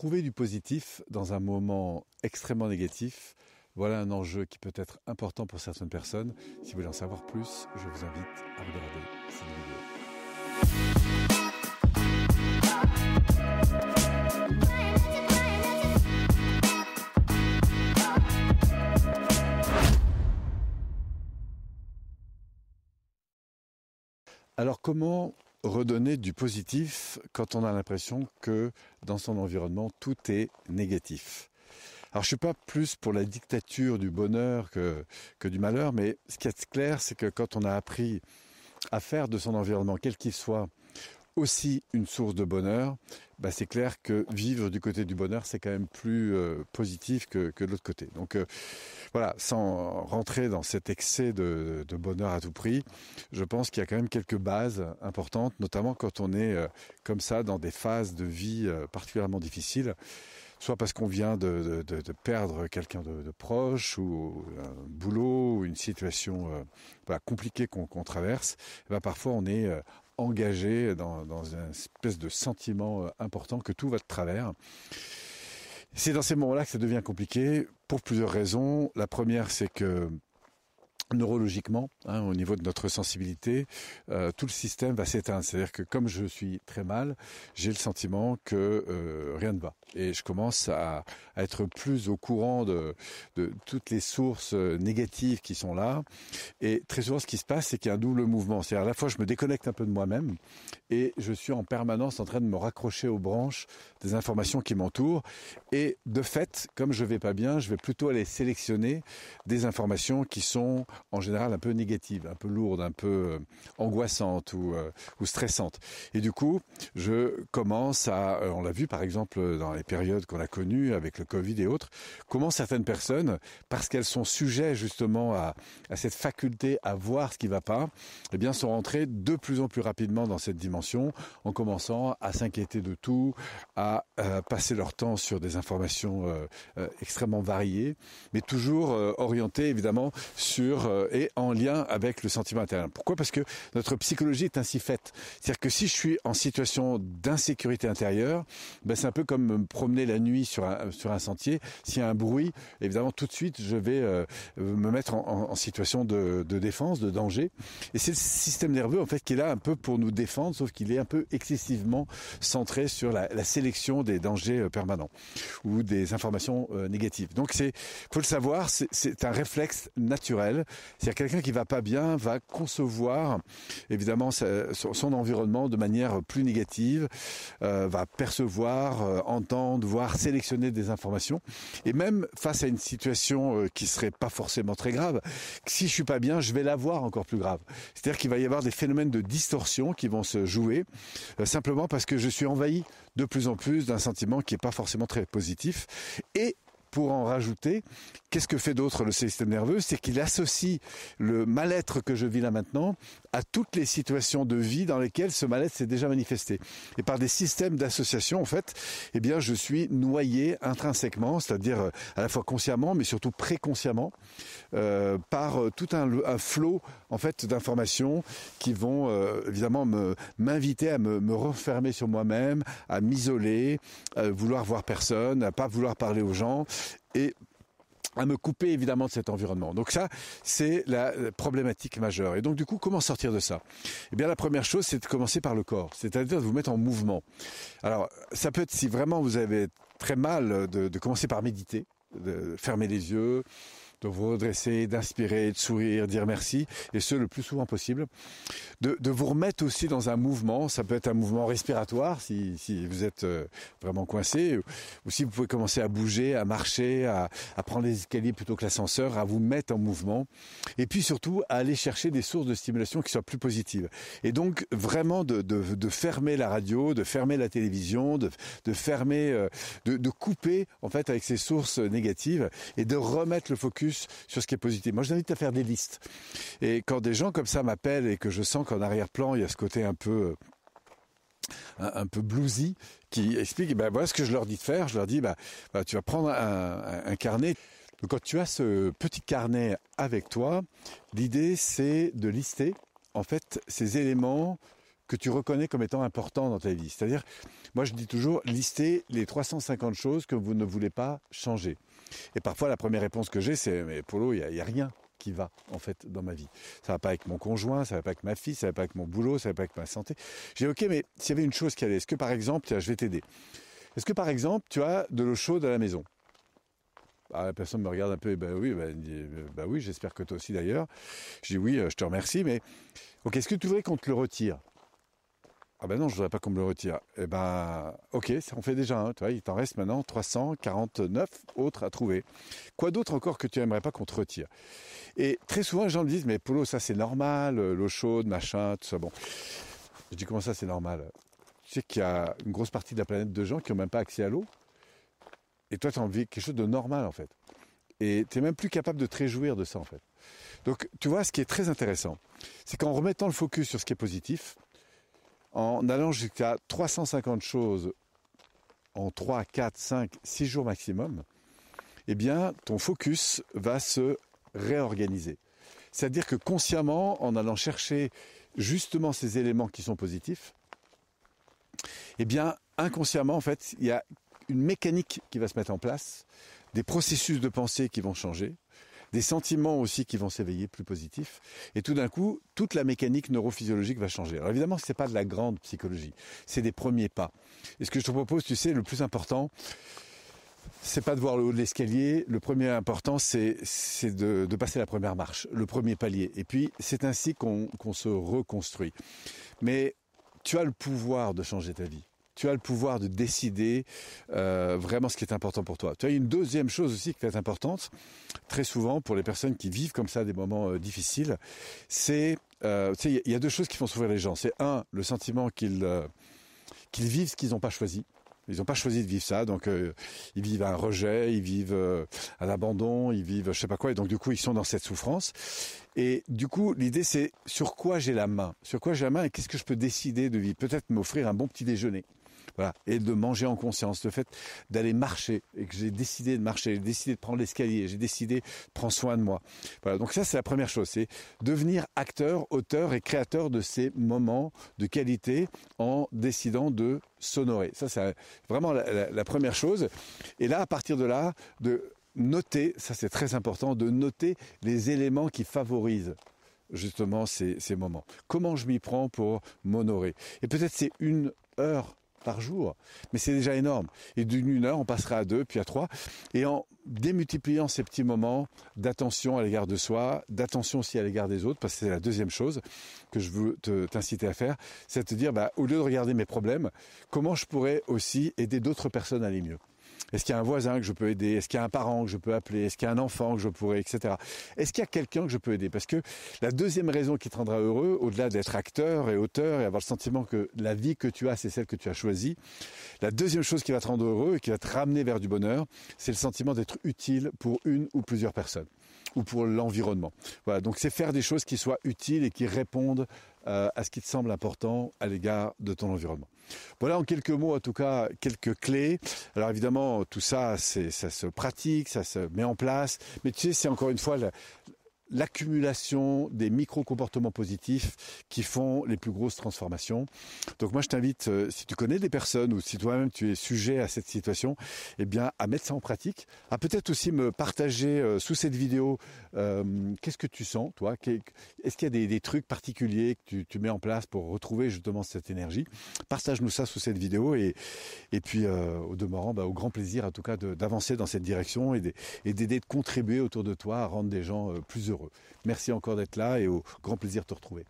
trouver du positif dans un moment extrêmement négatif, voilà un enjeu qui peut être important pour certaines personnes. Si vous voulez en savoir plus, je vous invite à regarder cette vidéo. Alors comment redonner du positif quand on a l'impression que dans son environnement tout est négatif. Alors je suis pas plus pour la dictature du bonheur que, que du malheur, mais ce qui est clair, c'est que quand on a appris à faire de son environnement, quel qu'il soit, aussi une source de bonheur, bah c'est clair que vivre du côté du bonheur, c'est quand même plus euh, positif que, que de l'autre côté. Donc euh, voilà, sans rentrer dans cet excès de, bonheur à tout prix, je pense qu'il y a quand même quelques bases importantes, notamment quand on est euh, comme ça dans des phases de vie particulièrement difficiles soit parce qu'on vient de, perdre quelqu'un de, proche ou un boulot ou une situation compliquée qu'on qu traverse, ben parfois on est euh, engagé dans, une espèce de sentiment euh, important que tout va de travers. C'est dans ces moments-là que ça devient compliqué pour plusieurs raisons. La première, c'est que neurologiquement, hein, au niveau de notre sensibilité, euh, tout le système va s'éteindre. C'est-à-dire que comme je suis très mal, j'ai le sentiment que euh, rien ne va. Et je commence à, à, être plus au courant de, de, toutes les sources euh, négatives qui sont là. Et très souvent, ce qui se passe, c'est qu'il y a un double mouvement. C'est-à-dire à la fois, je me déconnecte un peu de moi-même et je suis en permanence en train de me raccrocher aux branches des informations qui m'entourent. Et de fait, comme je vais pas bien, je vais plutôt aller sélectionner des informations qui sont en général un peu négative, un peu lourde, un peu euh, angoissante ou, euh, stressante. Et du coup, je commence à, euh, on l'a vu par exemple dans les périodes qu'on a connues avec le Covid et autres, comment certaines personnes, parce qu'elles sont sujets justement à, cette faculté à voir ce qui ne va pas, eh bien sont rentrées de plus en plus rapidement dans cette dimension, en commençant à s'inquiéter de tout, à passer leur temps sur des informations extrêmement variées, mais toujours orientées évidemment sur euh, et en lien avec le sentiment intérieur. Pourquoi? Parce que notre psychologie est ainsi faite. C'est-à-dire que si je suis en situation d'insécurité intérieure, ben c'est un peu comme me promener la nuit sur un, sentier. S'il y a un bruit, évidemment, tout de suite, je vais euh, me mettre en, situation de, défense, de danger. Et c'est le système nerveux, en fait, qui est là un peu pour nous défendre, sauf qu'il est un peu excessivement centré sur la, sélection des dangers euh, permanents ou des informations négatives. Donc, c'est, faut le savoir, c'est un réflexe naturel c'est-à-dire quelqu'un qui va pas bien va concevoir évidemment son environnement de manière plus négative, euh, va percevoir, euh, entendre, voir, sélectionner des informations. Et même face à une situation euh, qui serait pas forcément très grave, si je suis pas bien, je vais la voir encore plus grave. C'est-à-dire qu'il va y avoir des phénomènes de distorsion qui vont se jouer simplement parce que je suis envahi de plus en plus d'un sentiment qui est pas forcément très positif et pour en rajouter, qu'est-ce que fait d'autre le système nerveux? C'est qu'il associe le mal-être que je vis là maintenant à toutes les situations de vie dans lesquelles ce mal-être s'est déjà manifesté. Et par des systèmes d'association, en fait, eh bien, je suis noyé intrinsèquement, c'est-à-dire euh, à la fois consciemment, mais surtout préconsciemment, euh, par euh, tout un, flot, en fait, d'informations qui vont évidemment m'inviter à me, me, refermer sur moi-même, à m'isoler, à vouloir voir personne, à pas vouloir parler aux gens et à me couper évidemment de cet environnement. Donc ça, c'est la problématique majeure. Et donc du coup, comment sortir de ça? Eh bien, la première chose, c'est de commencer par le corps, c'est-à-dire de vous mettre en mouvement. Alors, ça peut être si vraiment vous avez très mal de, de commencer par méditer, de fermer les yeux, de vous redresser, d'inspirer, de sourire, dire merci, et ce le plus souvent possible. De, de, vous remettre aussi dans un mouvement, ça peut être un mouvement respiratoire si, si vous êtes euh, vraiment coincé, ou si vous pouvez commencer à bouger, à marcher, à, à prendre les escaliers plutôt que l'ascenseur, à vous mettre en mouvement, et puis surtout à aller chercher des sources de stimulation qui soient plus positives. Et donc vraiment de, de, de fermer la radio, de fermer la télévision, de, de fermer, euh, de, de couper en fait avec ces sources négatives et de remettre le focus sur ce qui est positif. Moi, je t'invite à faire des listes. Et quand des gens comme ça m'appellent et que je sens qu'en arrière-plan, il y a ce côté un peu un, un, peu bluesy qui explique ben voilà ce que je leur dis de faire je leur dis bah, bah tu vas prendre un, carnet quand tu as ce petit carnet avec toi l'idée c'est de lister en fait ces éléments que tu reconnais comme étant importants dans ta vie. C'est-à-dire, moi je dis toujours, listez les 350 choses que vous ne voulez pas changer. Et parfois la première réponse que j'ai, c'est mais Polo, il n'y a, rien qui va en fait dans ma vie. Ça va pas avec mon conjoint, ça va pas avec ma fille, ça va pas avec mon boulot, ça va pas avec ma santé. J'ai ok, mais s'il y avait une chose qui allait, est-ce que par exemple, tiens, je vais t'aider. Est-ce que par exemple, tu as de l'eau chaude à la maison? Ah, la personne me regarde un peu, et ben oui, ben, ben oui, j'espère que toi aussi d'ailleurs. Je dis oui, euh, je te remercie, mais ok, est-ce que tu voudrais qu'on te le retire? Ah ben non, je voudrais pas qu'on me le retire. Eh ben, ok, on fait déjà un. Tu vois, il t'en reste maintenant 349 autres à trouver. Quoi d'autre encore que tu aimerais pas qu'on te retire? Et très souvent, les gens me disent, mais Polo, ça c'est normal, euh, l'eau chaude, machin, tout ça. Bon, je dis comment ça c'est normal? Tu sais qu'il y a une grosse partie de la planète de gens qui n'ont même pas accès à l'eau. Et toi, tu as envie quelque chose de normal, en fait. Et tu n'es même plus capable de te réjouir de ça, en fait. Donc, tu vois, ce qui est très intéressant, c'est qu'en remettant le focus sur ce qui est positif, en allant jusqu'à 350 choses en 3, 4, 5, 6 jours maximum, eh bien, ton focus va se réorganiser. C'est-à-dire que consciemment, en allant chercher justement ces éléments qui sont positifs, eh bien, inconsciemment, en fait, il y a une mécanique qui va se mettre en place, des processus de pensée qui vont changer, des sentiments aussi qui vont s'éveiller plus positifs. Et tout d'un coup, toute la mécanique neurophysiologique va changer. Alors évidemment, ce n'est pas de la grande psychologie, c'est des premiers pas. Et ce que je te propose, tu sais, le plus important, c'est pas de voir le haut de l'escalier. Le premier important, c'est de, passer la première marche, le premier palier. Et puis, c'est ainsi qu'on se reconstruit. Mais tu as le pouvoir de changer ta vie tu as le pouvoir de décider euh, vraiment ce qui est important pour toi. Tu as une deuxième chose aussi qui est importante, très souvent pour les personnes qui vivent comme ça des moments euh, difficiles, c'est, euh, il y a deux choses qui font souffrir les gens. C'est un, le sentiment qu'ils qu'ils vivent ce qu'ils n'ont pas choisi. Ils n'ont pas choisi de vivre ça, donc ils vivent un rejet, ils vivent un abandon, ils vivent je sais pas quoi, et donc du coup ils sont dans cette souffrance. Et du coup l'idée c'est sur quoi j'ai la main, sur quoi j'ai la main et qu'est-ce que je peux décider de vivre? Peut-être m'offrir un bon petit déjeuner, et de manger en conscience, le fait d'aller marcher et que j'ai décidé de marcher, j'ai décidé de prendre l'escalier, j'ai décidé de prendre soin de moi. Voilà, donc ça c'est la première chose, c'est devenir acteur, auteur et créateur de ces moments de qualité en décidant de s'honorer. Ça c'est vraiment la, première chose. Et là, à partir de là, de noter, ça c'est très important, de noter les éléments qui favorisent justement ces, ces moments. Comment je m'y prends pour m'honorer? Et peut-être c'est une heure par jour. Mais c'est déjà énorme. Et d'une une heure, on passera à deux, puis à trois. Et en démultipliant ces petits moments d'attention à l'égard de soi, d'attention aussi à l'égard des autres, parce que c'est la deuxième chose que je veux t'inciter à faire, c'est de te dire, bah, au lieu de regarder mes problèmes, comment je pourrais aussi aider d'autres personnes à aller mieux. Est-ce qu'il y a un voisin que je peux aider? Est-ce qu'il y a un parent que je peux appeler? Est-ce qu'il y a un enfant que je pourrais, etc. Est-ce qu'il y a quelqu'un que je peux aider? Parce que la deuxième raison qui te rendra heureux, au-delà d'être acteur et auteur et avoir le sentiment que la vie que tu as, c'est celle que tu as choisie, la deuxième chose qui va te rendre heureux et qui va te ramener vers du bonheur, c'est le sentiment d'être utile pour une ou plusieurs personnes ou pour l'environnement. Voilà, donc c'est faire des choses qui soient utiles et qui répondent à ce qui te semble important à l'égard de ton environnement. Voilà en quelques mots, en tout cas, quelques clés. Alors évidemment, tout ça, ça se pratique, ça se met en place, mais tu sais, c'est encore une fois l'accumulation des micro-comportements positifs qui font les plus grosses transformations. Donc moi je t'invite, euh, si tu connais des personnes ou si toi-même tu es sujet à cette situation, eh bien à mettre ça en pratique, à peut-être aussi me partager euh, sous cette vidéo euh, qu'est-ce que tu sens, toi? Est-ce qu'il y a des, trucs particuliers que tu, mets en place pour retrouver justement cette énergie? Partage-nous ça sous cette vidéo et, et puis au demeurant, bah, au grand plaisir en tout cas d'avancer dans cette direction et d'aider de contribuer autour de toi à rendre des gens plus Merci encore d'être là et au grand plaisir de te retrouver.